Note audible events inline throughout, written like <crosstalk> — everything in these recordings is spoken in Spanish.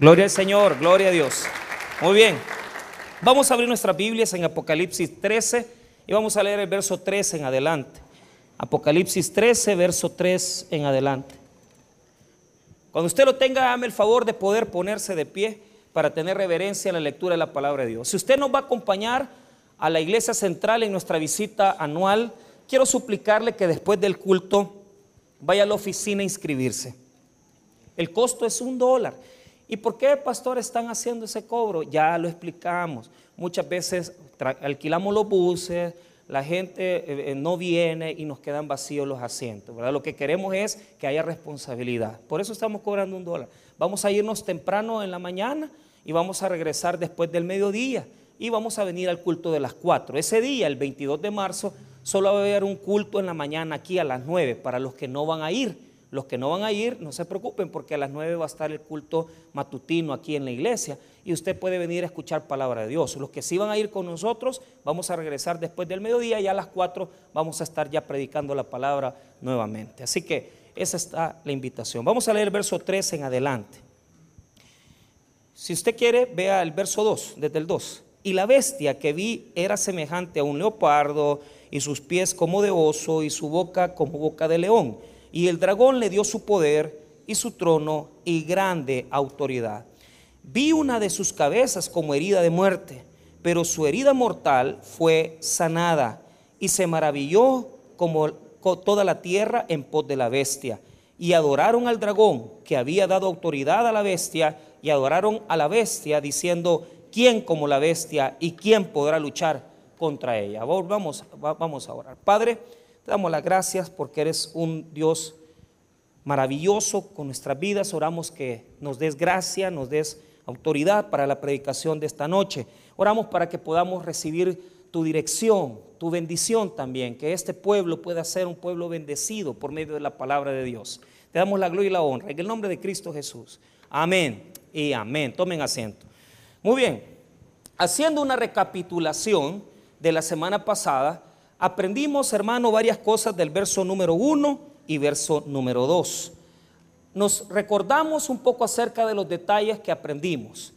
Gloria al Señor, gloria a Dios. Muy bien. Vamos a abrir nuestras Biblias en Apocalipsis 13 y vamos a leer el verso 3 en adelante. Apocalipsis 13, verso 3 en adelante. Cuando usted lo tenga, dame el favor de poder ponerse de pie para tener reverencia en la lectura de la palabra de Dios. Si usted nos va a acompañar a la iglesia central en nuestra visita anual, quiero suplicarle que después del culto vaya a la oficina a inscribirse. El costo es un dólar. ¿Y por qué, pastor, están haciendo ese cobro? Ya lo explicamos. Muchas veces alquilamos los buses, la gente eh, eh, no viene y nos quedan vacíos los asientos. ¿verdad? Lo que queremos es que haya responsabilidad. Por eso estamos cobrando un dólar. Vamos a irnos temprano en la mañana y vamos a regresar después del mediodía y vamos a venir al culto de las 4. Ese día, el 22 de marzo, solo va a haber un culto en la mañana aquí a las 9 para los que no van a ir. Los que no van a ir, no se preocupen porque a las 9 va a estar el culto matutino aquí en la iglesia y usted puede venir a escuchar palabra de Dios. Los que sí van a ir con nosotros, vamos a regresar después del mediodía y a las 4 vamos a estar ya predicando la palabra nuevamente. Así que esa está la invitación. Vamos a leer el verso 3 en adelante. Si usted quiere, vea el verso 2, desde el 2. Y la bestia que vi era semejante a un leopardo, y sus pies como de oso, y su boca como boca de león y el dragón le dio su poder y su trono y grande autoridad. Vi una de sus cabezas como herida de muerte, pero su herida mortal fue sanada y se maravilló como toda la tierra en pos de la bestia. Y adoraron al dragón que había dado autoridad a la bestia y adoraron a la bestia diciendo, ¿quién como la bestia y quién podrá luchar contra ella? Vamos, vamos a orar. Padre, te damos las gracias porque eres un Dios maravilloso con nuestras vidas. Oramos que nos des gracia, nos des autoridad para la predicación de esta noche. Oramos para que podamos recibir tu dirección, tu bendición también, que este pueblo pueda ser un pueblo bendecido por medio de la palabra de Dios. Te damos la gloria y la honra en el nombre de Cristo Jesús. Amén y amén. Tomen asiento. Muy bien, haciendo una recapitulación de la semana pasada, aprendimos, hermano, varias cosas del verso número uno y verso número 2. Nos recordamos un poco acerca de los detalles que aprendimos.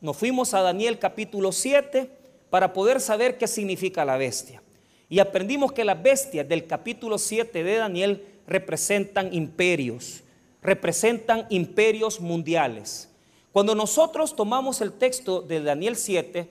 Nos fuimos a Daniel capítulo 7 para poder saber qué significa la bestia. Y aprendimos que las bestias del capítulo 7 de Daniel representan imperios, representan imperios mundiales. Cuando nosotros tomamos el texto de Daniel 7,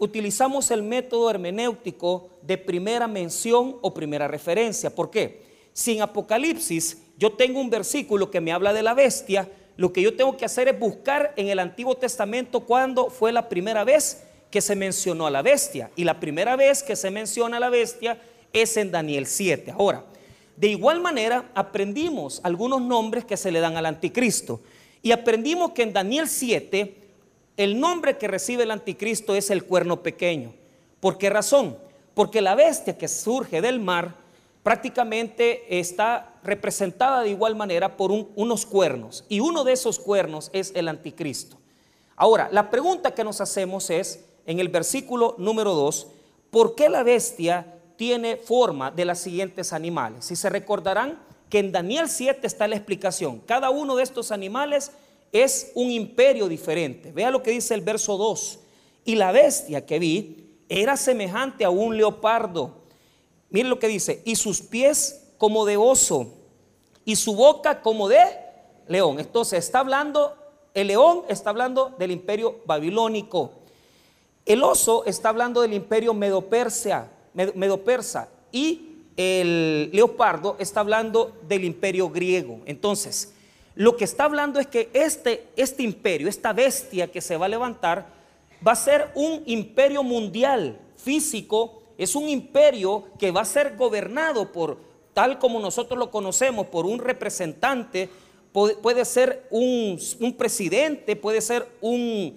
utilizamos el método hermenéutico de primera mención o primera referencia. ¿Por qué? Si en Apocalipsis yo tengo un versículo que me habla de la bestia, lo que yo tengo que hacer es buscar en el Antiguo Testamento cuándo fue la primera vez que se mencionó a la bestia. Y la primera vez que se menciona a la bestia es en Daniel 7. Ahora, de igual manera aprendimos algunos nombres que se le dan al anticristo. Y aprendimos que en Daniel 7 el nombre que recibe el anticristo es el cuerno pequeño. ¿Por qué razón? Porque la bestia que surge del mar prácticamente está representada de igual manera por unos cuernos. Y uno de esos cuernos es el anticristo. Ahora, la pregunta que nos hacemos es, en el versículo número 2, ¿por qué la bestia tiene forma de los siguientes animales? Si se recordarán que en Daniel 7 está la explicación. Cada uno de estos animales es un imperio diferente. Vea lo que dice el verso 2. Y la bestia que vi era semejante a un leopardo. Miren lo que dice, y sus pies como de oso, y su boca como de león. Entonces está hablando, el león está hablando del imperio babilónico. El oso está hablando del imperio medo-persa, medo-persa y el leopardo está hablando del imperio griego. Entonces, lo que está hablando es que este, este imperio, esta bestia que se va a levantar, va a ser un imperio mundial físico, es un imperio que va a ser gobernado por, tal como nosotros lo conocemos, por un representante, puede, ser un, un presidente, puede ser un,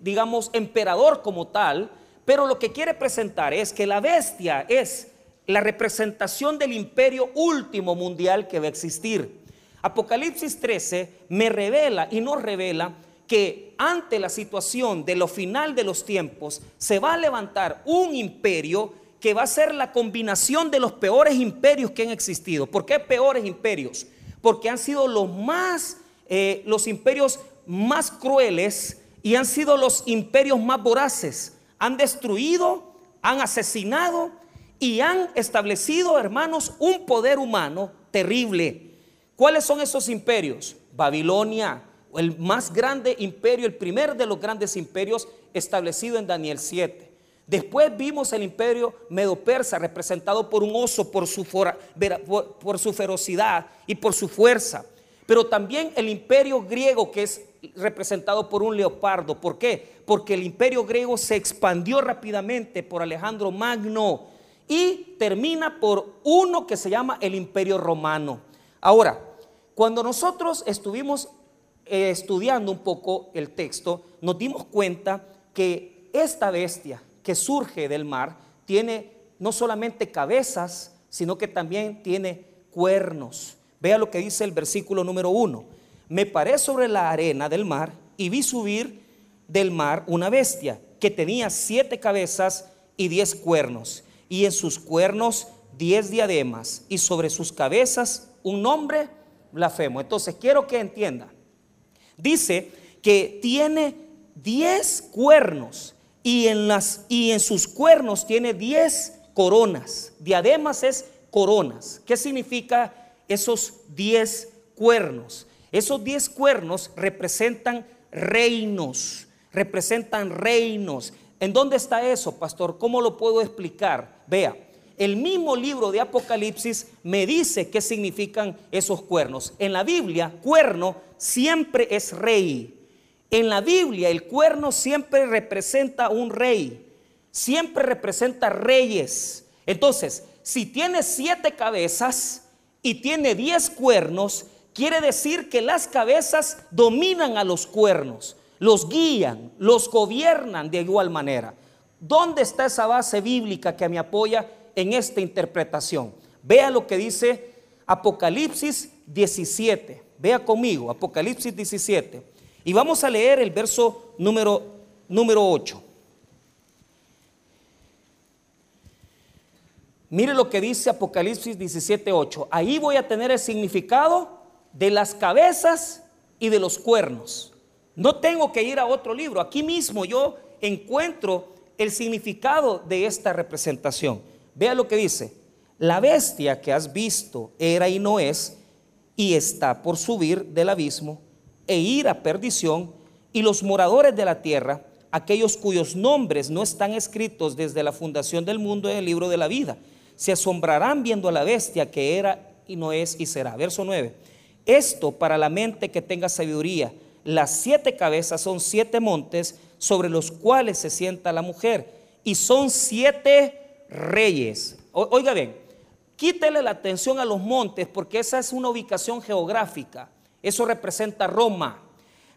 digamos, emperador como tal, pero lo que quiere presentar es que la bestia es la representación del imperio último mundial que va a existir. Apocalipsis 13 me revela y nos revela que ante la situación de lo final de los tiempos se va a levantar un imperio que va a ser la combinación de los peores imperios que han existido. ¿Por qué peores imperios? Porque han sido los más, eh, los imperios más crueles y han sido los imperios más voraces. Han destruido, han asesinado y han establecido, hermanos, un poder humano terrible. ¿Cuáles son esos imperios? Babilonia, el más grande imperio, el primer de los grandes imperios establecido en Daniel 7. Después vimos el imperio medo-persa representado por un oso por su, por su ferocidad y por su fuerza. Pero también el imperio griego que es representado por un leopardo. ¿Por qué? Porque el imperio griego se expandió rápidamente por Alejandro Magno y termina por uno que se llama el imperio romano. Ahora, cuando nosotros estuvimos eh, estudiando un poco el texto, nos dimos cuenta que esta bestia que surge del mar tiene no solamente cabezas, sino que también tiene cuernos. Vea lo que dice el versículo número uno. Me paré sobre la arena del mar y vi subir del mar una bestia que tenía siete cabezas y diez cuernos, y en sus cuernos diez diademas, y sobre sus cabezas un nombre blasfemo. Entonces quiero que entienda. Dice que tiene diez cuernos y en, y en sus cuernos tiene diez coronas. Diademas es coronas. ¿Qué significa esos diez cuernos? Esos diez cuernos representan reinos, representan reinos. ¿En dónde está eso, pastor? ¿Cómo lo puedo explicar? Vea, el mismo libro de Apocalipsis me dice qué significan esos cuernos. En la Biblia, cuerno siempre es rey. En la Biblia, el cuerno siempre representa un rey. Siempre representa reyes. Entonces, si tiene siete cabezas y tiene diez cuernos, quiere decir que las cabezas dominan a los cuernos, los guían, los gobiernan de igual manera. ¿Dónde está esa base bíblica que me apoya en esta interpretación. Vea lo que dice Apocalipsis 17. Vea conmigo, Apocalipsis 17. Y vamos a leer el verso número, número 8. Mire lo que dice Apocalipsis 17, 8. Ahí voy a tener el significado de las cabezas y de los cuernos. No tengo que ir a otro libro. Aquí mismo yo encuentro el significado de esta representación. Vea lo que dice. La bestia que has visto era y no es, y está por subir del abismo e ir a perdición, y los moradores de la tierra, aquellos cuyos nombres no están escritos desde la fundación del mundo en el libro de la vida, se asombrarán viendo a la bestia que era y no es y será. Verso 9. Esto para la mente que tenga sabiduría. Las siete cabezas son siete montes sobre los cuales se sienta la mujer, y son siete reyes. oiga bien, quítele la atención a los montes porque esa es una ubicación geográfica. Eso representa Roma.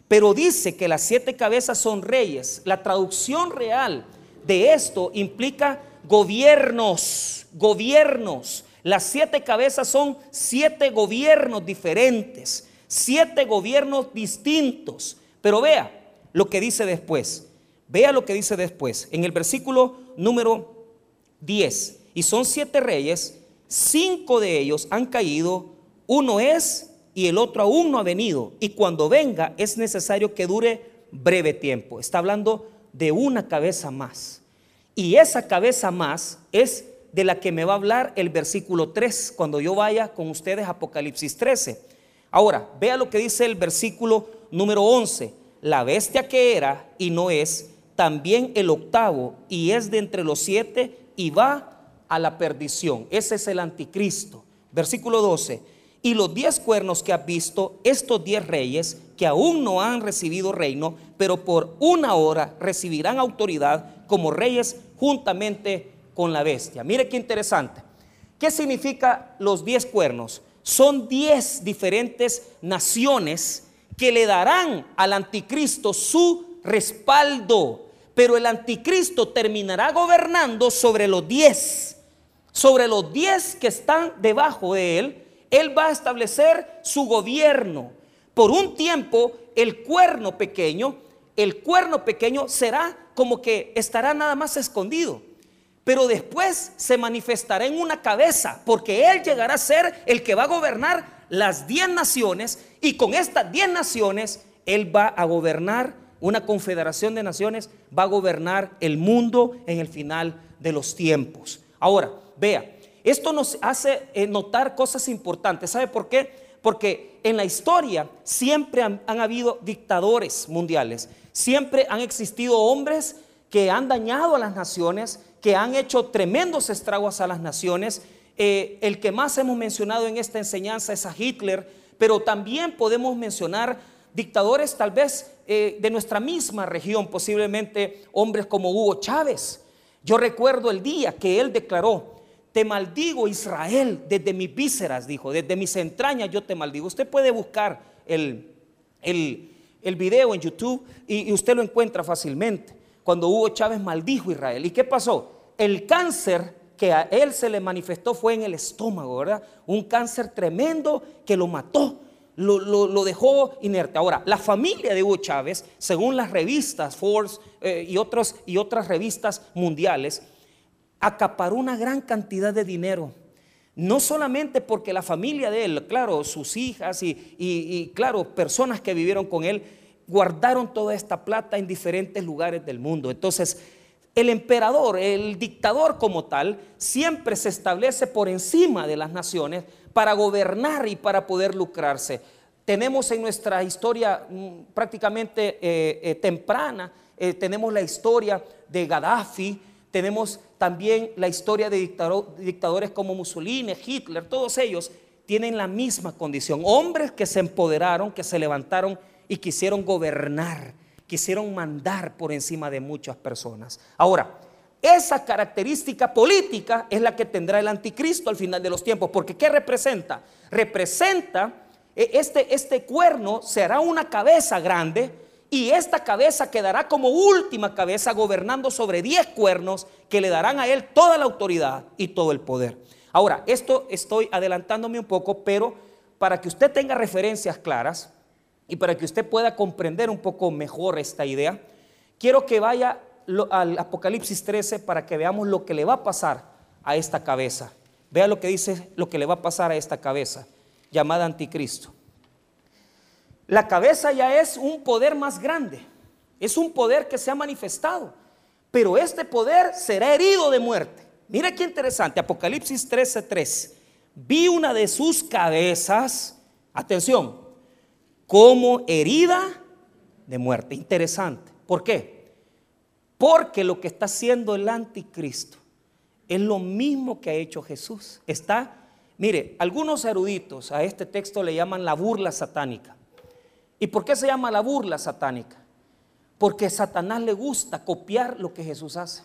Pero dice que las siete cabezas son reyes. La traducción real de esto implica gobiernos, gobiernos. Las siete cabezas son siete gobiernos diferentes, siete gobiernos distintos. Pero vea lo que dice después. Vea lo que dice después. En el versículo número 10. Y son siete reyes, cinco de ellos han caído, uno es y el otro aún no ha venido. Y cuando venga es necesario que dure breve tiempo. Está hablando de una cabeza más. Y esa cabeza más es de la que me va a hablar el versículo 3 cuando yo vaya con ustedes a Apocalipsis 13. Ahora, vea lo que dice el versículo número 11. La bestia que era y no es, también el octavo, y es de entre los siete y va a la perdición. Ese es el anticristo. Versículo 12. Y los diez cuernos que has visto, estos diez reyes que aún no han recibido reino, pero por una hora recibirán autoridad como reyes juntamente con la bestia. Mire qué interesante. ¿Qué significa los diez cuernos? Son diez diferentes naciones que le darán al anticristo su respaldo pero el anticristo terminará gobernando sobre los diez, sobre los diez que están debajo de él. Él va a establecer su gobierno. Por un tiempo, el cuerno pequeño, el cuerno pequeño será como que estará nada más escondido. Pero después se manifestará en una cabeza, porque Él llegará a ser el que va a gobernar las diez naciones y con estas diez naciones Él va a gobernar una confederación de naciones, va a gobernar el mundo en el final de los tiempos. Ahora, vea, esto nos hace eh, notar cosas importantes. ¿Sabe por qué? Porque en la historia siempre han, habido dictadores mundiales, siempre han existido hombres que han dañado a las naciones, que han hecho tremendos estragos a las naciones. Eh, el que más hemos mencionado en esta enseñanza es a Hitler, pero también podemos mencionar dictadores tal vez eh, de nuestra misma región, posiblemente hombres como Hugo Chávez. Yo recuerdo el día que él declaró, te maldigo Israel desde mis vísceras, dijo, desde mis entrañas yo te maldigo. Usted puede buscar el, el, video en YouTube y, y usted lo encuentra fácilmente. Cuando Hugo Chávez maldijo Israel. ¿Y qué pasó? El cáncer que a él se le manifestó fue en el estómago, ¿verdad? Un cáncer tremendo que lo mató lo, dejó inerte. Ahora, la familia de Hugo Chávez, según las revistas Forbes eh, y, y otras revistas mundiales, acaparó una gran cantidad de dinero. No solamente porque la familia de él, claro, sus hijas y, y claro, personas que vivieron con él, guardaron toda esta plata en diferentes lugares del mundo. Entonces, el emperador, el dictador como tal, siempre se establece por encima de las naciones para gobernar y para poder lucrarse. Tenemos en nuestra historia mm, prácticamente eh, eh, temprana, eh, tenemos la historia de Gaddafi, tenemos también la historia de dictadores como Mussolini, Hitler, todos ellos tienen la misma condición. Hombres que se empoderaron, que se levantaron y quisieron gobernar, quisieron mandar por encima de muchas personas. Ahora, esa característica política es la que tendrá el anticristo al final de los tiempos. Porque ¿qué representa? Representa, eh, este, este cuerno será una cabeza grande y esta cabeza quedará como última cabeza gobernando sobre diez cuernos que le darán a él toda la autoridad y todo el poder. Ahora, esto estoy adelantándome un poco, pero para que usted tenga referencias claras y para que usted pueda comprender un poco mejor esta idea, quiero que vaya al Apocalipsis 13 para que veamos lo que le va a pasar a esta cabeza. Vea lo que dice lo que le va a pasar a esta cabeza, llamada anticristo. La cabeza ya es un poder más grande, es un poder que se ha manifestado, pero este poder será herido de muerte. Mira qué interesante, Apocalipsis 13:3. Vi una de sus cabezas, atención, como herida de muerte. Interesante. ¿Por qué? Porque lo que está haciendo el anticristo es lo mismo que ha hecho Jesús. Está, mire, algunos eruditos a este texto le llaman la burla satánica. ¿Y por qué se llama la burla satánica? Porque a Satanás le gusta copiar lo que Jesús hace.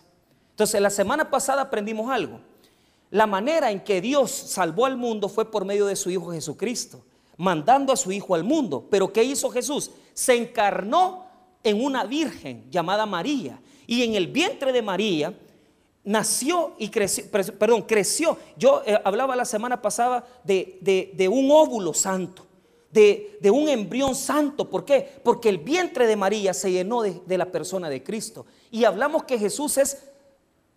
Entonces, la semana pasada aprendimos algo. La manera en que Dios salvó al mundo fue por medio de su Hijo Jesucristo, mandando a su Hijo al mundo. Pero ¿qué hizo Jesús? Se encarnó en una virgen llamada María y en el vientre de María nació y creció, perdón, creció. Yo eh, hablaba la semana pasada de, un óvulo santo, de, un embrión santo. ¿Por qué? Porque el vientre de María se llenó de, la persona de Cristo. Y hablamos que Jesús es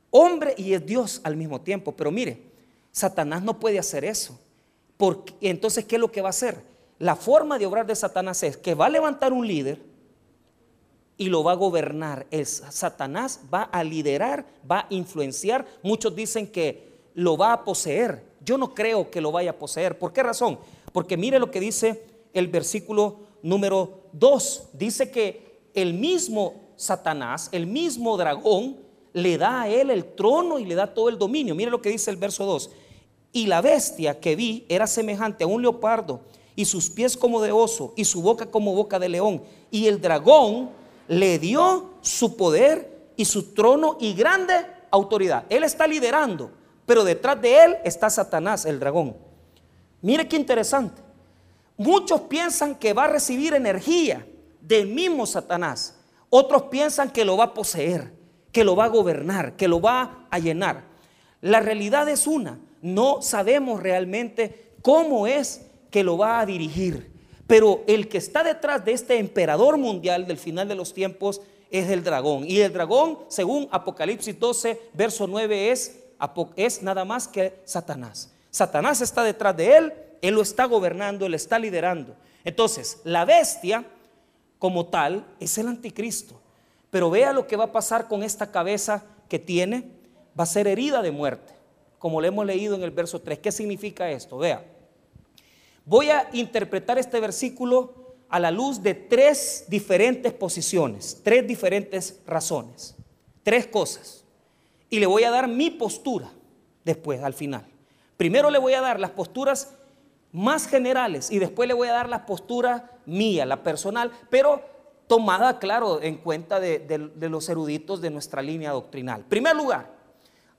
hombre y es Dios al mismo tiempo. Pero mire, Satanás no puede hacer eso. Entonces, ¿qué es lo que va a hacer? La forma de obrar de Satanás es que va a levantar un líder, y lo va a gobernar. El Satanás va a liderar, va a influenciar. Muchos dicen que lo va a poseer. Yo no creo que lo vaya a poseer. ¿Por qué razón? Porque mire lo que dice el versículo número 2. Dice que el mismo Satanás, el mismo dragón, le da a él el trono y le da todo el dominio. Mire lo que dice el verso 2. Y la bestia que vi era semejante a un leopardo, y sus pies como de oso, y su boca como boca de león. Y el dragón le dio su poder y su trono y grande autoridad. Él está liderando, pero detrás de él está Satanás, el dragón. Mire qué interesante. Muchos piensan que va a recibir energía del mismo Satanás. Otros piensan que lo va a poseer, que lo va a gobernar, que lo va a llenar. La realidad es una. No sabemos realmente cómo es que lo va a dirigir. Pero el que está detrás de este emperador mundial del final de los tiempos es el dragón. Y el dragón, según Apocalipsis 12, verso 9, es, es nada más que Satanás. Satanás está detrás de él, él lo está gobernando, él está liderando. Entonces, la bestia como tal es el anticristo. Pero vea lo que va a pasar con esta cabeza que tiene. Va a ser herida de muerte, como le hemos leído en el verso 3. ¿Qué significa esto? Vea. Voy a interpretar este versículo a la luz de tres diferentes posiciones, tres diferentes razones, tres cosas. Y le voy a dar mi postura después, al final. Primero le voy a dar las posturas más generales y después le voy a dar la postura mía, la personal, pero tomada, claro, en cuenta de, los eruditos de nuestra línea doctrinal. primer lugar,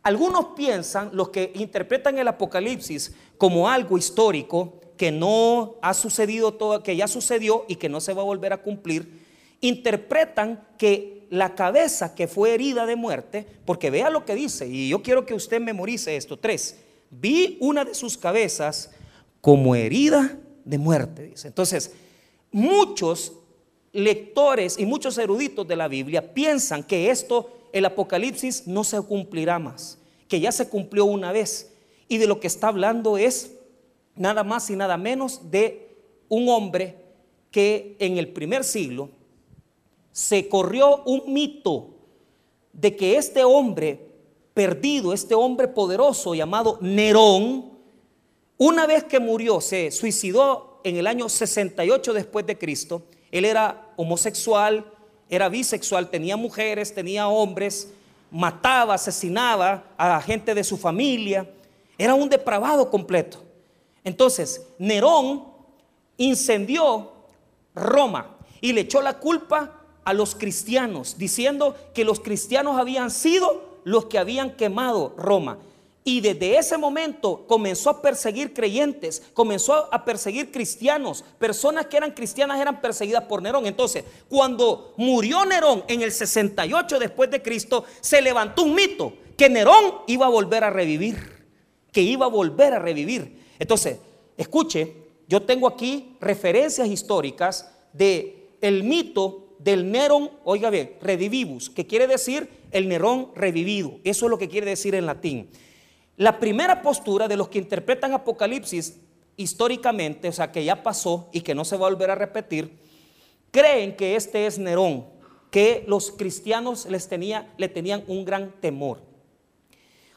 algunos piensan, los que interpretan el Apocalipsis como algo histórico, que no ha sucedido todo, que ya sucedió y que no se va a volver a cumplir, interpretan que la cabeza que fue herida de muerte, porque vea lo que dice, y yo quiero que usted memorice esto, tres, vi una de sus cabezas como herida de muerte, dice. Entonces, muchos lectores y muchos eruditos de la Biblia piensan que esto, el Apocalipsis, no se cumplirá más, que ya se cumplió una vez. Y de lo que está hablando es nada más y nada menos de un hombre que en el primer siglo se corrió un mito de que este hombre perdido, este hombre poderoso llamado Nerón, una vez que murió, se suicidó en el año 68 después de Cristo. Él era homosexual, era bisexual, tenía mujeres, tenía hombres, mataba, asesinaba a la gente de su familia. Era un depravado completo. Entonces, Nerón incendió Roma y le echó la culpa a los cristianos, diciendo que los cristianos habían sido los que habían quemado Roma. Y desde ese momento comenzó a perseguir creyentes, comenzó a perseguir cristianos. Personas que eran cristianas eran perseguidas por Nerón. Entonces, cuando murió Nerón en el 68 después de Cristo, se levantó un mito que Nerón iba a volver a revivir, que iba a volver a revivir. Entonces, escuche, yo tengo aquí referencias históricas de el mito del Nerón, oiga bien, redivivus, que quiere decir el Nerón revivido. Eso es lo que quiere decir en latín. La primera postura de los que interpretan Apocalipsis históricamente, o sea, que ya pasó y que no se va a volver a repetir, creen que este es Nerón, que los cristianos les tenía, le tenían un gran temor.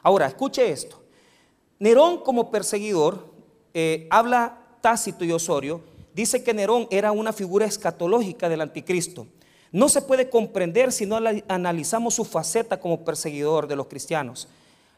Ahora, escuche esto. Nerón como perseguidor, eh, habla Tácito y Osorio, dice que Nerón era una figura escatológica del anticristo. No se puede comprender si no analizamos su faceta como perseguidor de los cristianos.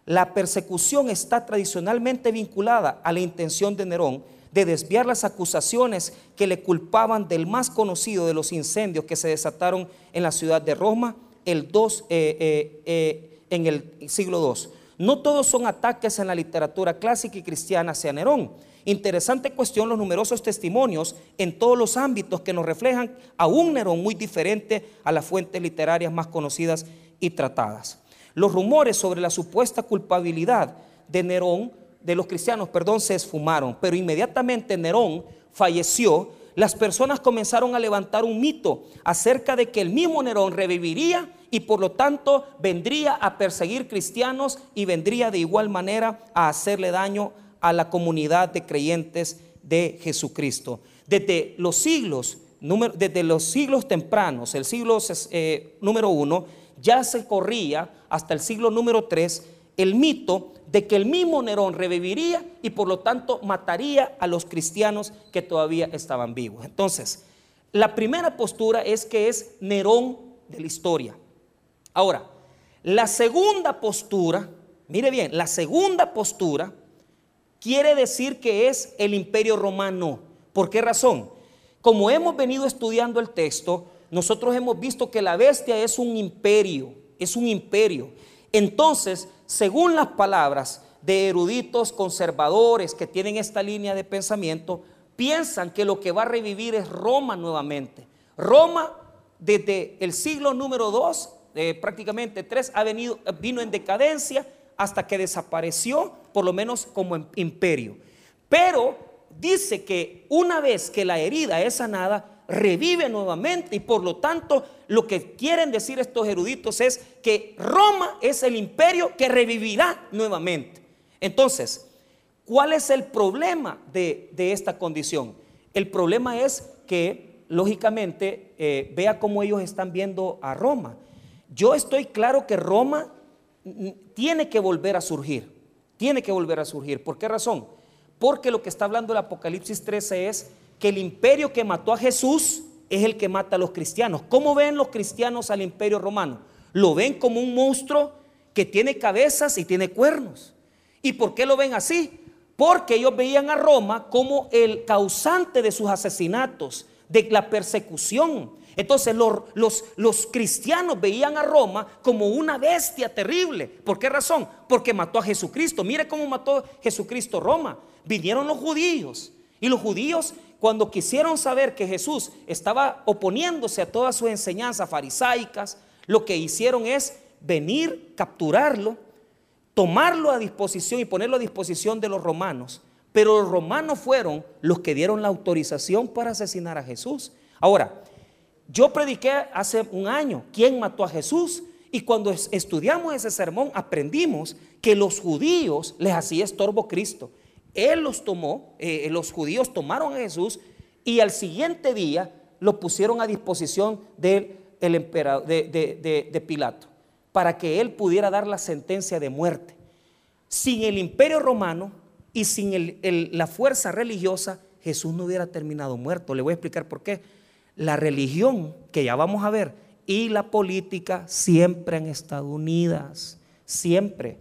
La persecución está tradicionalmente vinculada a la intención de Nerón de desviar las acusaciones que le culpaban del más conocido de los incendios que se desataron en la ciudad de Roma el 2, eh, eh, en el siglo II. No todos son ataques en la literatura clásica y cristiana hacia Nerón. Interesante cuestión los numerosos testimonios en todos los ámbitos que nos reflejan a un Nerón muy diferente a las fuentes literarias más conocidas y tratadas. Los rumores sobre la supuesta culpabilidad de Nerón, de los cristianos, perdón, se esfumaron, pero inmediatamente Nerón falleció, las personas comenzaron a levantar un mito acerca de que el mismo Nerón reviviría y por lo tanto vendría a perseguir cristianos y vendría de igual manera a hacerle daño a la comunidad de creyentes de Jesucristo. Desde los siglos, desde los siglos tempranos, el siglo eh, número uno, ya se corría hasta el siglo número 3 el mito de que el mismo Nerón reviviría y por lo tanto mataría a los cristianos que todavía estaban vivos. Entonces, la primera postura es que es Nerón de la historia. Ahora, la segunda postura, mire bien, la segunda postura quiere decir que es el imperio romano. ¿Por qué razón? Como hemos venido estudiando el texto, nosotros hemos visto que la bestia es un imperio, es un imperio. Entonces, según las palabras de eruditos conservadores que tienen esta línea de pensamiento, piensan que lo que va a revivir es Roma nuevamente. Roma, desde el siglo número 2, eh, prácticamente 3, ha venido, vino en decadencia hasta que desapareció, por lo menos como imperio. Pero dice que una vez que la herida es sanada, revive nuevamente y por lo tanto lo que quieren decir estos eruditos es que Roma es el imperio que revivirá nuevamente. Entonces, ¿cuál es el problema de, esta condición? El problema es que lógicamente, eh, vea cómo ellos están viendo a Roma. Yo estoy claro que Roma tiene que volver a surgir, tiene que volver a surgir. ¿Por qué razón? Porque lo que está hablando el Apocalipsis 13 es que el imperio que mató a Jesús es el que mata a los cristianos. ¿Cómo ven los cristianos al imperio romano? Lo ven como un monstruo que tiene cabezas y tiene cuernos. ¿Y por qué lo ven así? Porque ellos veían a Roma como el causante de sus asesinatos, de la persecución. Entonces los, los, cristianos veían a Roma como una bestia terrible. ¿Por qué razón? Porque mató a Jesucristo. Mire cómo mató Jesucristo Roma. Vinieron los judíos. Y los judíos cuando quisieron saber que Jesús estaba oponiéndose a todas sus enseñanzas farisaicas, lo que hicieron es venir, capturarlo, tomarlo a disposición y ponerlo a disposición de los romanos. Pero los romanos fueron los que dieron la autorización para asesinar a Jesús. Ahora, yo prediqué hace un año quién mató a Jesús y cuando estudiamos ese sermón aprendimos que los judíos les hacía estorbo Cristo. Él los tomó, eh, los judíos tomaron a Jesús y al siguiente día lo pusieron a disposición del emperador, de Pilato para que él pudiera dar la sentencia de muerte. Sin el imperio romano y sin la fuerza religiosa, Jesús no hubiera terminado muerto. Le voy a explicar por qué. La religión, que ya vamos a ver, y la política siempre han estado unidas, siempre.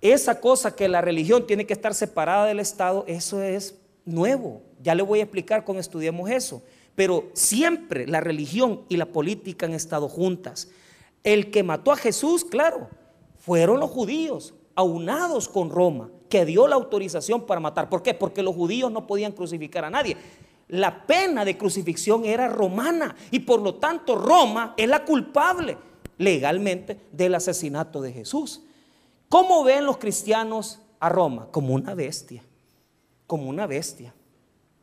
Esa cosa que la religión tiene que estar separada del Estado, eso es nuevo. Ya le voy a explicar cuando estudiemos eso. Pero siempre la religión y la política han estado juntas. El que mató a Jesús, claro, fueron los judíos, aunados con Roma, que dio la autorización para matar. ¿Por qué? Porque los judíos no podían crucificar a nadie. La pena de crucifixión era romana y por lo tanto Roma es la culpable legalmente del asesinato de Jesús. ¿Cómo ven los cristianos a Roma? Como una bestia, como una bestia.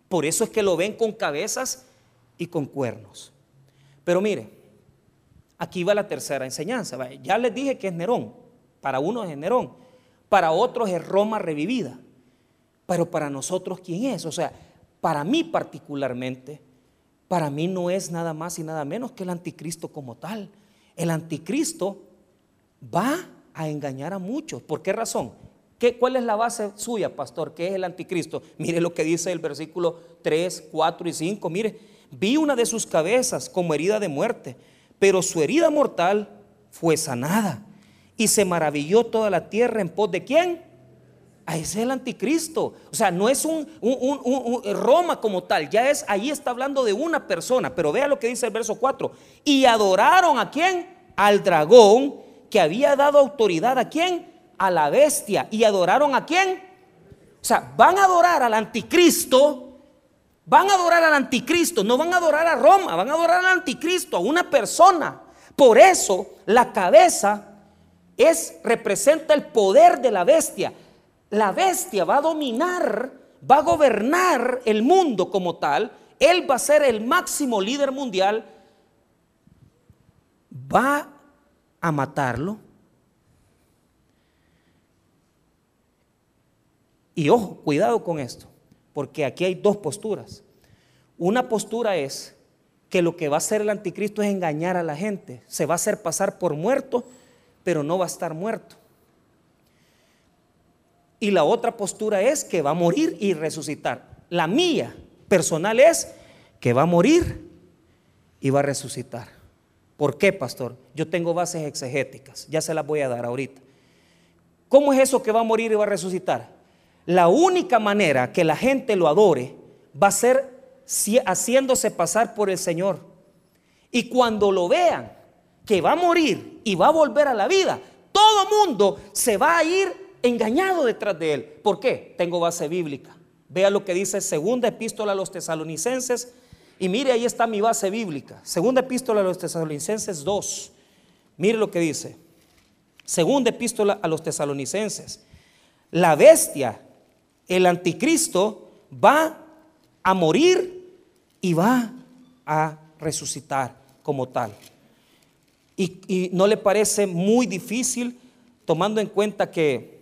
Por eso es que lo ven con cabezas y con cuernos. Pero mire, Aquí va la tercera enseñanza. Ya les dije que es Nerón. Para unos es Nerón. Para otros es Roma revivida. Pero para nosotros, ¿quién es? O sea, para mí particularmente, para mí no es nada más y nada menos que el anticristo como tal. El anticristo va a engañar a muchos. ¿Por qué razón? ¿Qué, ¿Cuál es la base suya, pastor? ¿Qué es el anticristo? <laughs> Mire lo que dice el versículo 3, 4 y 5. Mire, vi una de sus cabezas como herida de muerte pero su herida mortal fue sanada. Y se maravilló toda la tierra en pos de quién? A ese es el anticristo. O sea, no es un, Roma como tal, ya es, ahí está hablando de una persona. Pero vea lo que dice el verso 4. Y adoraron a quién? Al dragón que había dado autoridad a quién? A la bestia. Y adoraron a quién? O sea, van a adorar al anticristo Van a adorar al anticristo, no van a adorar a Roma, van a adorar al anticristo, a una persona. Por eso la cabeza es representa el poder de la bestia. La bestia va a dominar, va a gobernar el mundo como tal. Él va a ser el máximo líder mundial. Va a matarlo. Y ojo, cuidado con esto porque aquí hay dos posturas. Una postura es que lo que va a hacer el anticristo es engañar a la gente. Se va a hacer pasar por muerto, pero no va a estar muerto. Y la otra postura es que va a morir y resucitar. La mía personal es que va a morir y va a resucitar. ¿Por qué, pastor? Yo tengo bases exegéticas, ya se las voy a dar ahorita. ¿Cómo es eso que va a morir y va a resucitar? La única manera que la gente lo adore va a ser haciéndose pasar por el Señor. Y cuando lo vean que va a morir y va a volver a la vida, todo mundo se va a ir engañado detrás de él. ¿Por qué? Tengo base bíblica. Vea lo que dice segunda epístola a los tesalonicenses. Y mire, ahí está mi base bíblica. Segunda epístola a los tesalonicenses 2. Mire lo que dice. Segunda epístola a los tesalonicenses. La bestia el anticristo va a morir y va a resucitar como tal. Y, no le parece muy difícil tomando en cuenta que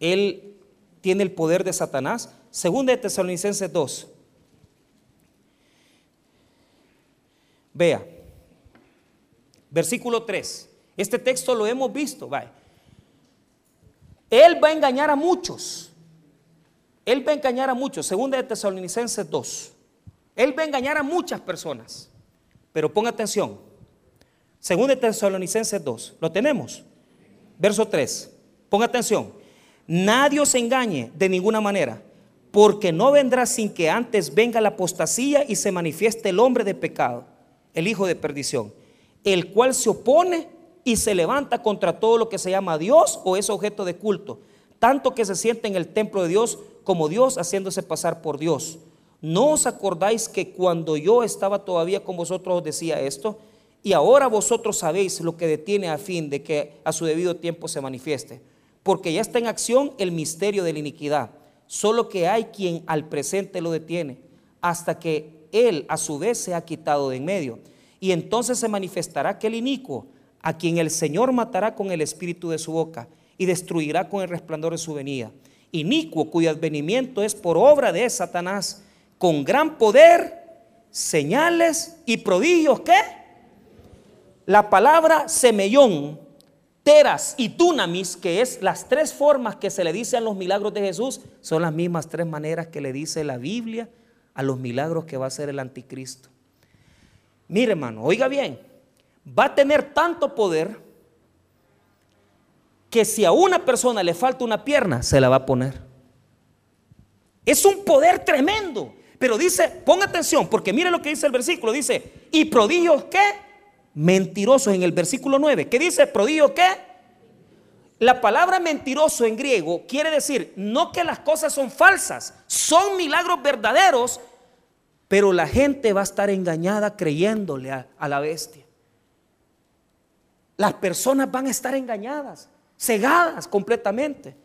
él tiene el poder de Satanás. Segunda de Tesalonicenses 2. Vea, versículo 3. Este texto lo hemos visto. Vaya. Él va a engañar a muchos. Él va a engañar a muchos. Segunda de Tesalonicenses 2. Él va a engañar a muchas personas. Pero ponga atención. Segunda de Tesalonicenses 2. ¿Lo tenemos? Verso 3. Ponga atención. Nadie os engañe de ninguna manera, porque no vendrá sin que antes venga la apostasía y se manifieste el hombre de pecado, el hijo de perdición, el cual se opone y se levanta contra todo lo que se llama Dios o es objeto de culto, tanto que se siente en el templo de Dios como Dios haciéndose pasar por Dios. ¿No os acordáis que cuando yo estaba todavía con vosotros os decía esto? Y ahora vosotros sabéis lo que detiene a fin de que a su debido tiempo se manifieste. Porque ya está en acción el misterio de la iniquidad. Solo que hay quien al presente lo detiene, hasta que él a su vez se ha quitado de en medio. Y entonces se manifestará aquel inicuo, a quien el Señor matará con el espíritu de su boca y destruirá con el resplandor de su venida. Inicuo cuyo advenimiento es por obra de Satanás, con gran poder, señales y prodigios. ¿Qué? La palabra semellón, teras y tunamis, que es las tres formas que se le dice a los milagros de Jesús, son las mismas tres maneras que le dice la Biblia a los milagros que va a hacer el anticristo. Mire hermano, oiga bien, va a tener tanto poder que si a una persona le falta una pierna, se la va a poner. Es un poder tremendo. Pero dice, ponga atención, porque mire lo que dice el versículo. Dice, ¿y prodigios qué? Mentirosos en el versículo 9. ¿Qué dice? ¿Prodigio qué? La palabra mentiroso en griego quiere decir no que las cosas son falsas, son milagros verdaderos, pero la gente va a estar engañada creyéndole a, la bestia. Las personas van a estar engañadas, cegadas completamente.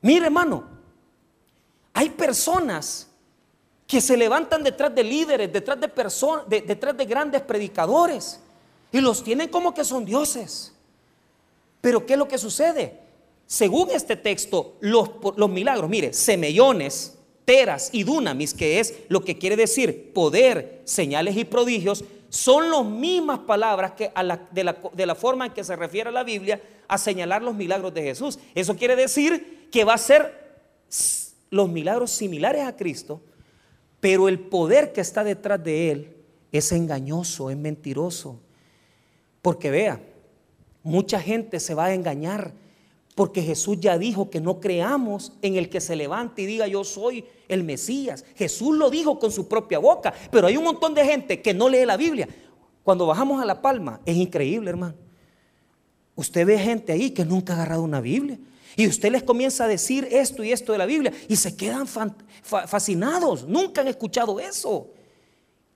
Mire hermano, hay personas que se levantan detrás de líderes, detrás de personas, detrás de grandes predicadores y los tienen como que son dioses. Pero ¿qué es lo que sucede? Según este texto, los, milagros, mire, semellones, teras y dunamis, que es lo que quiere decir poder, señales y prodigios, son las mismas palabras que de, la, de la forma en que se refiere a la Biblia a señalar los milagros de Jesús. Eso quiere decir que va a ser los milagros similares a Cristo, pero el poder que está detrás de él es engañoso, es mentiroso. Porque vea, mucha gente se va a engañar porque Jesús ya dijo que no creamos en el que se levante y diga yo soy el Mesías. Jesús lo dijo con su propia boca, pero hay un montón de gente que no lee la Biblia. Cuando bajamos a La Palma, es increíble, hermano. Usted ve gente ahí que nunca ha agarrado una Biblia. Y usted les comienza a decir esto y esto de la Biblia y se quedan fascinados. Nunca han escuchado eso.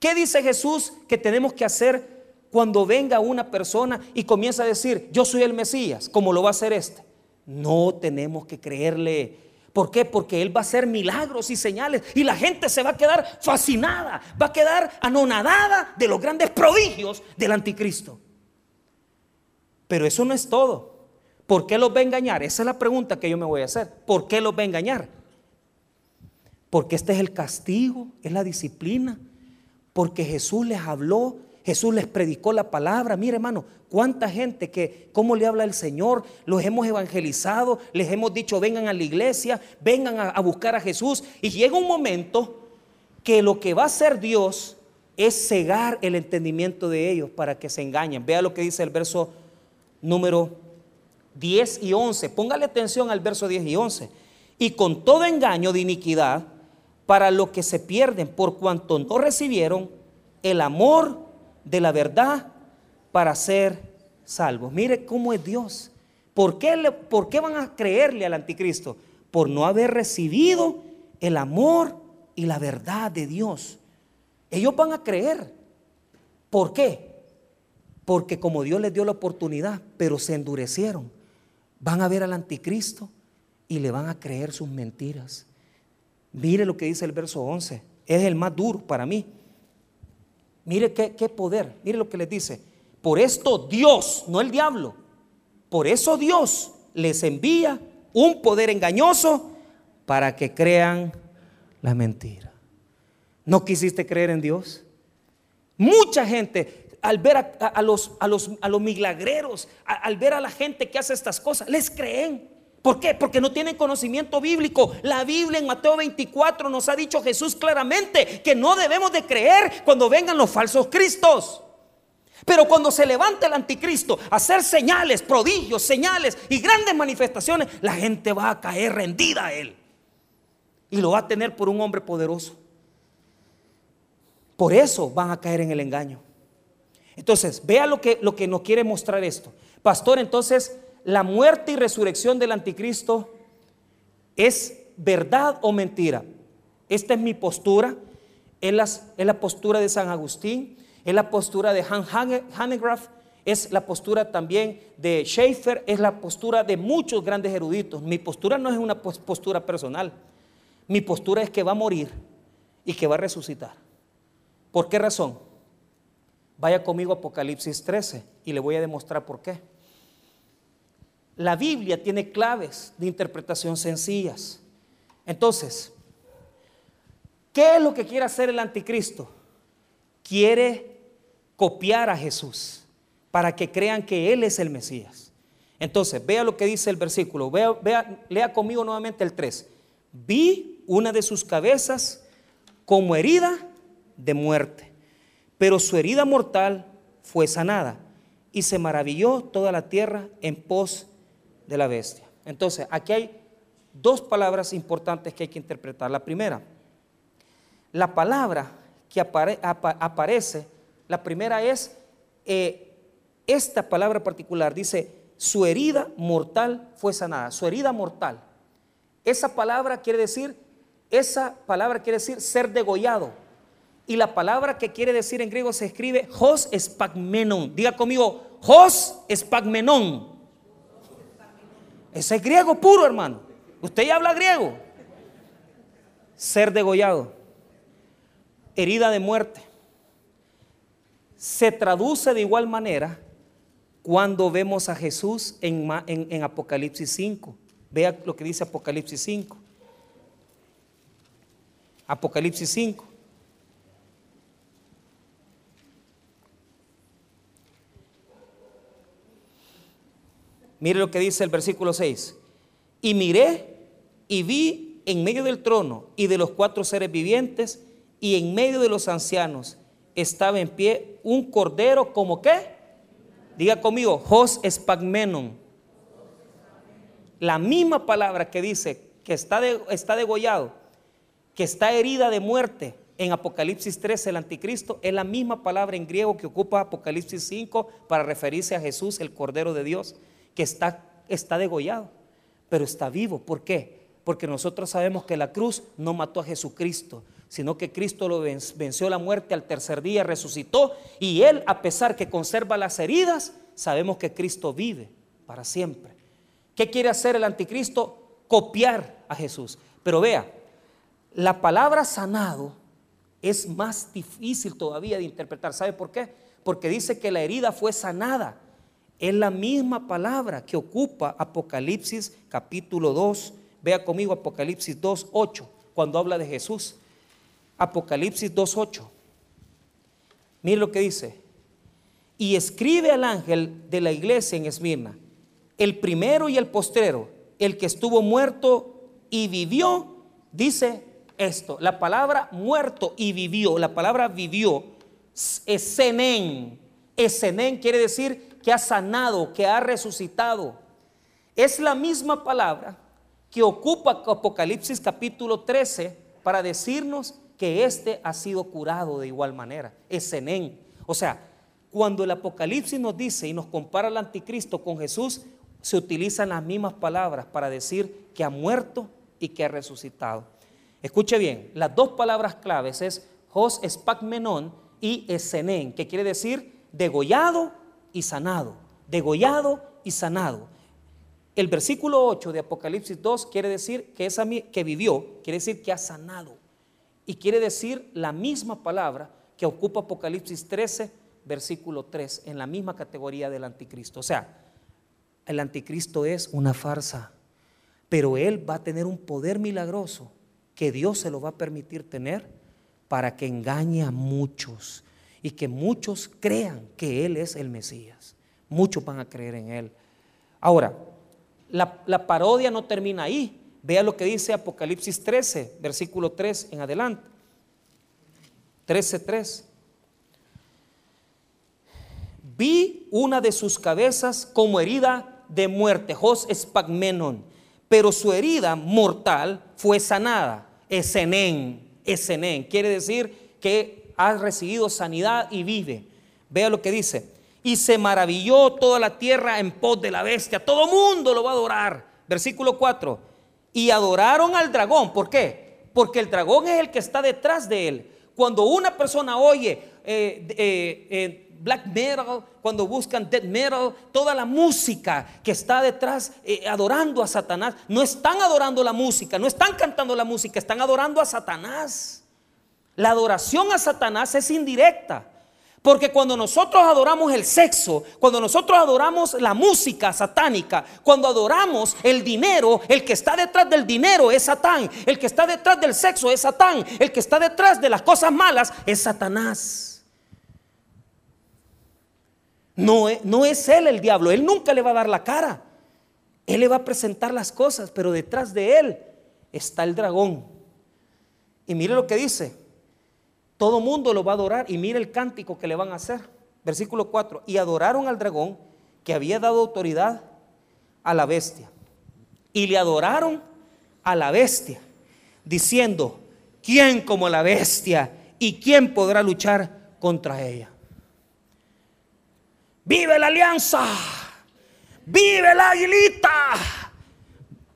¿Qué dice Jesús que tenemos que hacer cuando venga una persona y comienza a decir, yo soy el Mesías, como lo va a hacer este. No tenemos que creerle. ¿Por qué? Porque Él va a hacer milagros y señales y la gente se va a quedar fascinada, va a quedar anonadada de los grandes prodigios del anticristo. Pero eso no es todo. ¿Por qué los va a engañar? Esa es la pregunta que yo me voy a hacer. ¿Por qué los va a engañar? Porque este es el castigo, es la disciplina. Porque Jesús les habló Jesús les predicó la palabra. Mire, hermano, cuánta gente que, cómo le habla el Señor, los hemos evangelizado, les hemos dicho, vengan a la iglesia, vengan a, buscar a Jesús. Y llega un momento que lo que va a hacer Dios es cegar el entendimiento de ellos para que se engañen. Vea lo que dice el verso número 10 y 11. Póngale atención al verso 10 y 11. Y con todo engaño de iniquidad para los que se pierden por cuanto no recibieron el amor de la verdad para ser salvos. Mire cómo es Dios. ¿Por qué, ¿Por qué van a creerle al anticristo? Por no haber recibido el amor y la verdad de Dios. Ellos van a creer. ¿Por qué? Porque como Dios les dio la oportunidad, pero se endurecieron, van a ver al anticristo y le van a creer sus mentiras. Mire lo que dice el verso 11. Es el más duro para mí. Mire qué, poder, mire lo que les dice. Por esto Dios, no el diablo, por eso Dios les envía un poder engañoso para que crean la mentira. ¿No quisiste creer en Dios? Mucha gente, al ver a, los, a, los, a los milagreros, al ver a la gente que hace estas cosas, les creen. ¿Por qué? Porque no tienen conocimiento bíblico. La Biblia en Mateo 24 nos ha dicho Jesús claramente que no debemos de creer cuando vengan los falsos cristos. Pero cuando se levante el anticristo a hacer señales, prodigios, señales y grandes manifestaciones, la gente va a caer rendida a él. Y lo va a tener por un hombre poderoso. Por eso van a caer en el engaño. Entonces, vea lo que, lo que nos quiere mostrar esto. Pastor, entonces, la muerte y resurrección del anticristo es verdad o mentira. Esta es mi postura. Es la, es la postura de San Agustín es la postura de Han Hanegraaff, es la postura también de Schaeffer, es la postura de muchos grandes eruditos. Mi postura no es una postura personal, mi postura es que va a morir y que va a resucitar. ¿Por qué razón? Vaya conmigo a Apocalipsis 13 y le voy a demostrar por qué. La Biblia tiene claves de interpretación sencillas. Entonces, ¿qué es lo que quiere hacer el anticristo? Quiere copiar a Jesús para que crean que Él es el Mesías. Entonces, vea lo que dice el versículo, vea, lea conmigo nuevamente el 3. Vi una de sus cabezas como herida de muerte, pero su herida mortal fue sanada y se maravilló toda la tierra en pos de la bestia. Entonces, aquí hay dos palabras importantes que hay que interpretar. La primera, la palabra que aparece la primera es eh, esta palabra particular, dice, su herida mortal fue sanada, su herida mortal. Esa palabra quiere decir, esa palabra quiere decir ser degollado. Y la palabra que quiere decir en griego se escribe hos espagmenon. Diga conmigo, hos espagmenon. Ese es griego puro, hermano. Usted ya habla griego. Ser degollado. Herida de muerte se traduce de igual manera cuando vemos a Jesús en, Apocalipsis 5. Vea lo que dice Apocalipsis 5. Apocalipsis 5. Mire lo que dice el versículo 6. Y miré y vi en medio del trono y de los cuatro seres vivientes y en medio de los ancianos estaba en pie un cordero como qué? Diga conmigo, Jos espagmenon. La misma palabra que dice que está, está degollado, que está herida de muerte en Apocalipsis 13, el anticristo, es la misma palabra en griego que ocupa Apocalipsis 5 para referirse a Jesús, el Cordero de Dios, que está, está degollado, pero está vivo. ¿Por qué? Porque nosotros sabemos que la cruz no mató a Jesucristo, sino que Cristo lo venció la muerte al tercer día, resucitó y Él, a pesar que conserva las heridas, sabemos que Cristo vive para siempre. ¿Qué quiere hacer el anticristo? Copiar a Jesús. Pero vea, la palabra sanado es más difícil todavía de interpretar. ¿Sabe por qué? Porque dice que la herida fue sanada. Es la misma palabra que ocupa Apocalipsis capítulo 2. Vea conmigo Apocalipsis 2, 8, cuando habla de Jesús. Apocalipsis 2.8. Mire lo que dice. Y escribe al ángel de la iglesia en Esmirna, el primero y el postrero, el que estuvo muerto y vivió, dice esto, la palabra muerto y vivió, la palabra vivió, es senén. quiere decir que ha sanado, que ha resucitado. Es la misma palabra que ocupa Apocalipsis capítulo 13 para decirnos que éste ha sido curado de igual manera. Es Zenén. O sea, cuando el Apocalipsis nos dice y nos compara al anticristo con Jesús, se utilizan las mismas palabras para decir que ha muerto y que ha resucitado. Escuche bien, las dos palabras claves es Jos Espagmenon y Esenén, que quiere decir degollado y sanado. Degollado y sanado. El versículo 8 de Apocalipsis 2 quiere decir que, esa, que vivió, quiere decir que ha sanado y quiere decir la misma palabra que ocupa Apocalipsis 13, versículo 3, en la misma categoría del anticristo. O sea, el anticristo es una farsa, pero él va a tener un poder milagroso que Dios se lo va a permitir tener para que engañe a muchos. Y que muchos crean que Él es el Mesías. Muchos van a creer en Él. Ahora, la, parodia no termina ahí. Vea lo que dice Apocalipsis 13, versículo 3 en adelante. 13.3. Vi una de sus cabezas como herida de muerte, Jos Espagmenon, pero su herida mortal fue sanada, Esenen, Esenen, quiere decir que ha recibido sanidad y vive. Vea lo que dice. Y se maravilló toda la tierra en pos de la bestia. Todo mundo lo va a adorar. Versículo 4. Y adoraron al dragón. ¿Por qué? Porque el dragón es el que está detrás de él. Cuando una persona oye eh, eh, eh, black metal, cuando buscan death metal, toda la música que está detrás adorando a Satanás, no están adorando la música, no están cantando la música, están adorando a Satanás. La adoración a Satanás es indirecta. Porque cuando nosotros adoramos el sexo, cuando nosotros adoramos la música satánica, cuando adoramos el dinero, el que está detrás del dinero es Satán, el que está detrás del sexo es Satán, el que está detrás de las cosas malas es Satanás. No, no es él el diablo, él nunca le va a dar la cara. Él le va a presentar las cosas, pero detrás de él está el dragón. Y mire lo que dice, todo mundo lo va a adorar y mire el cántico que le van a hacer. Versículo 4. Y adoraron al dragón que había dado autoridad a la bestia. Y le adoraron a la bestia, diciendo, ¿quién como la bestia y quién podrá luchar contra ella? Vive la alianza, vive la aguilita,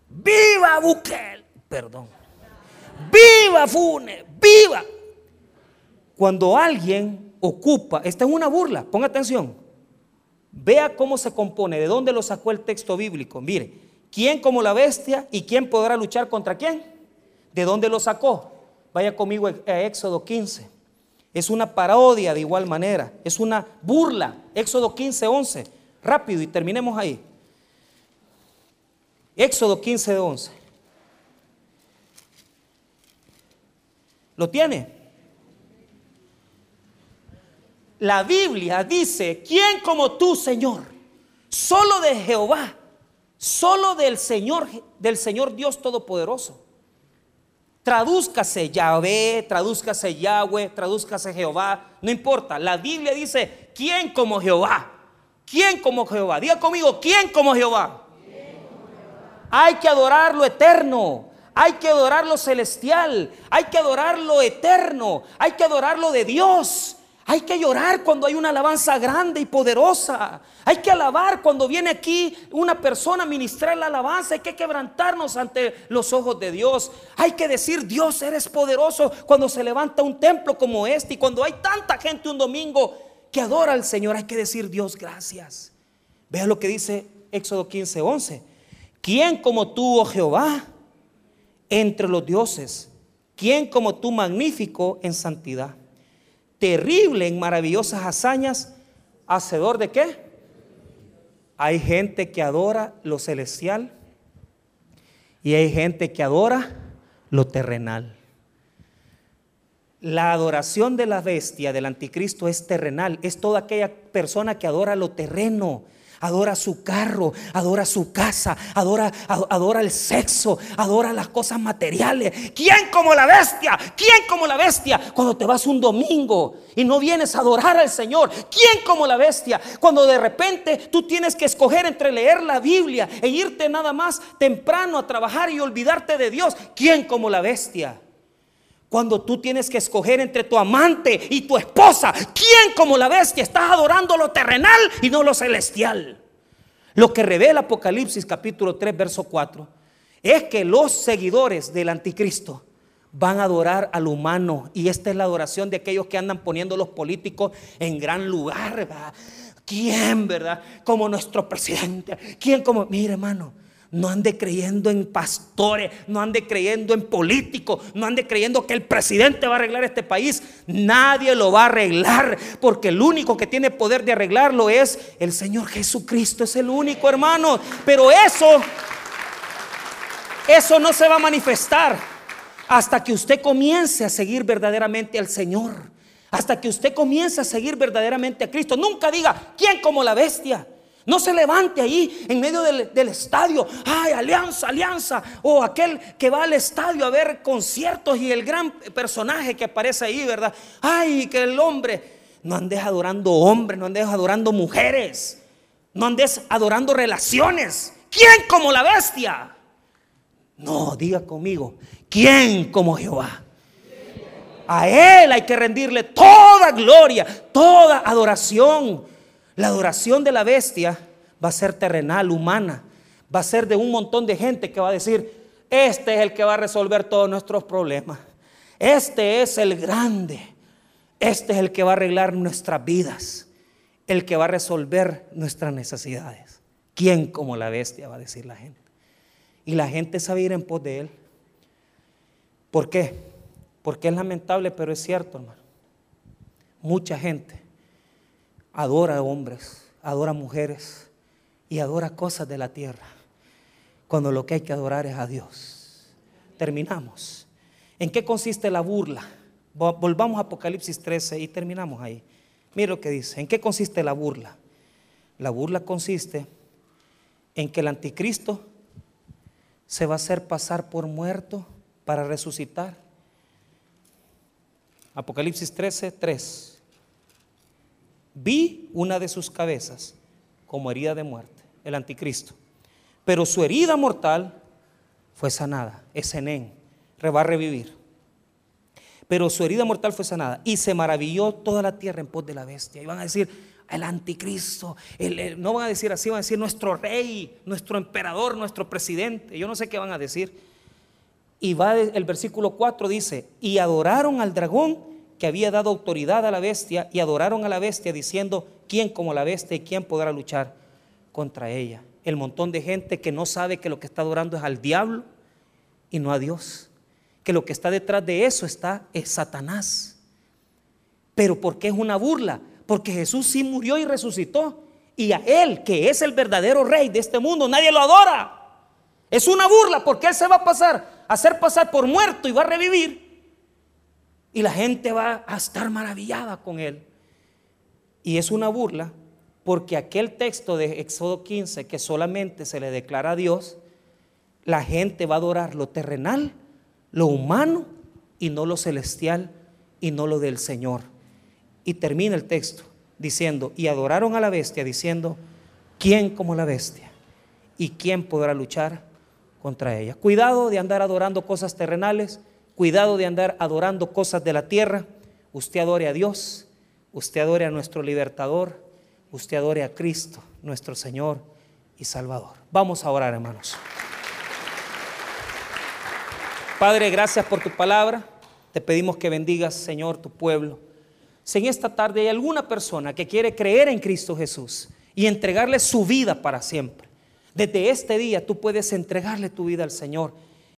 viva Buquel, perdón, viva Fune, viva. Cuando alguien ocupa, esta es una burla, ponga atención. Vea cómo se compone, de dónde lo sacó el texto bíblico. Mire, ¿quién como la bestia y quién podrá luchar contra quién? ¿De dónde lo sacó? Vaya conmigo a Éxodo 15. Es una parodia de igual manera, es una burla. Éxodo 15, 11. Rápido y terminemos ahí. Éxodo 15, 11. ¿Lo tiene? La Biblia dice, ¿quién como tú, Señor? Solo de Jehová, solo del Señor, del Señor Dios Todopoderoso. Tradúzcase Yahvé, tradúzcase Yahweh, tradúzcase Jehová, no importa. La Biblia dice, ¿quién como Jehová? ¿Quién como Jehová? Diga conmigo, ¿quién como Jehová? Hay que adorar lo eterno. Hay que adorar lo celestial. Hay que adorar lo eterno. Hay que adorar lo de Dios. Hay que llorar cuando hay una alabanza grande y poderosa. Hay que alabar cuando viene aquí una persona a ministrar la alabanza. Hay que quebrantarnos ante los ojos de Dios. Hay que decir, Dios, eres poderoso cuando se levanta un templo como este y cuando hay tanta gente un domingo que adora al Señor. Hay que decir, Dios, gracias. Vea lo que dice Éxodo 15, 11. ¿Quién como tú, oh Jehová, entre los dioses? ¿Quién como tú, magnífico en santidad? Terrible en maravillosas hazañas, hacedor de qué? Hay gente que adora lo celestial y hay gente que adora lo terrenal. La adoración de la bestia del anticristo es terrenal, es toda aquella persona que adora lo terreno, adora su carro, adora su casa, adora, adora el sexo, adora las cosas materiales. ¿Quién como la bestia? ¿Quién como la bestia? Cuando te vas un domingo y no vienes a adorar al Señor. ¿Quién como la bestia? Cuando de repente tú tienes que escoger entre leer la Biblia e irte nada más temprano a trabajar y olvidarte de Dios. ¿Quién como la bestia? Cuando tú tienes que escoger entre tu amante y tu esposa, ¿quién como la bestia estás adorando lo terrenal y no lo celestial? Lo que revela Apocalipsis capítulo 3, verso 4, es que los seguidores del anticristo van a adorar al humano. Y esta es la adoración de aquellos que andan poniendo los políticos en gran lugar. ¿verdad? ¿Quién, verdad? Como nuestro presidente. ¿Quién como, mire hermano, no ande creyendo en pastores, no ande creyendo en políticos, no ande creyendo que el presidente va a arreglar este país. Nadie lo va a arreglar, porque el único que tiene poder de arreglarlo es el Señor Jesucristo, es el único hermano. Pero eso, eso no se va a manifestar hasta que usted comience a seguir verdaderamente al Señor Hasta que usted comience a seguir verdaderamente a Cristo. Nunca diga, ¿quién como la bestia? No se levante ahí en medio del, estadio. Ay, alianza, alianza. O aquel que va al estadio a ver conciertos y el gran personaje que aparece ahí, ¿verdad? Ay, que el hombre. No andes adorando hombres, no andes adorando mujeres. No andes adorando relaciones. ¿Quién como la bestia? No, diga conmigo, ¿quién como Jehová? A Él hay que rendirle toda gloria, toda adoración. La adoración de la bestia va a ser terrenal, humana. Va a ser de un montón de gente que va a decir, este es el que va a resolver todos nuestros problemas. Este es el grande. Este es el que va a arreglar nuestras vidas. El que va a resolver nuestras necesidades. ¿Quién como la bestia? Va a decir la gente. Y la gente sabe ir en pos de él. ¿Por qué? Porque es lamentable, pero es cierto, hermano. Mucha gente adora hombres, adora mujeres y adora cosas de la tierra, cuando lo que hay que adorar es a Dios. Terminamos. ¿En qué consiste la burla? Volvamos a Apocalipsis 13 y terminamos ahí. Mira lo que dice. ¿En qué consiste la burla? La burla consiste en que el anticristo se va a hacer pasar por muerto para resucitar. Apocalipsis 13, 3. Vi una de sus cabezas como herida de muerte, el anticristo. Pero su herida mortal fue sanada, es Enén, va a revivir. Pero su herida mortal fue sanada y se maravilló toda la tierra en pos de la bestia. Y van a decir, el anticristo, no van a decir así, van a decir nuestro rey, nuestro emperador, nuestro presidente. Yo no sé qué van a decir. Y va el versículo 4 dice, y adoraron al dragón que había dado autoridad a la bestia, y adoraron a la bestia diciendo, ¿quién como la bestia y quién podrá luchar contra ella? El montón de gente que no sabe que lo que está adorando es al diablo y no a Dios. Que lo que está detrás de eso está es Satanás. Pero ¿por qué es una burla? Porque Jesús sí murió y resucitó. Y a Él, que es el verdadero rey de este mundo, nadie lo adora. Es una burla porque Él se va a pasar hacer pasar por muerto y va a revivir. Y la gente va a estar maravillada con él. Y es una burla porque aquel texto de Éxodo 15 que solamente se le declara a Dios, la gente va a adorar lo terrenal, lo humano y no lo celestial y no lo del Señor. Y termina el texto diciendo, y adoraron a la bestia diciendo, ¿quién como la bestia? ¿Y quién podrá luchar contra ella. Cuidado de andar adorando cosas terrenales, cuidado de andar adorando cosas de la tierra. Usted adore a Dios, usted adore a nuestro libertador, usted adore a Cristo, nuestro Señor y Salvador. Vamos a orar, hermanos. Padre, gracias por tu palabra. Te pedimos que bendigas, Señor, tu pueblo. Si en esta tarde hay alguna persona que quiere creer en Cristo Jesús y entregarle su vida para siempre, desde este día tú puedes entregarle tu vida al Señor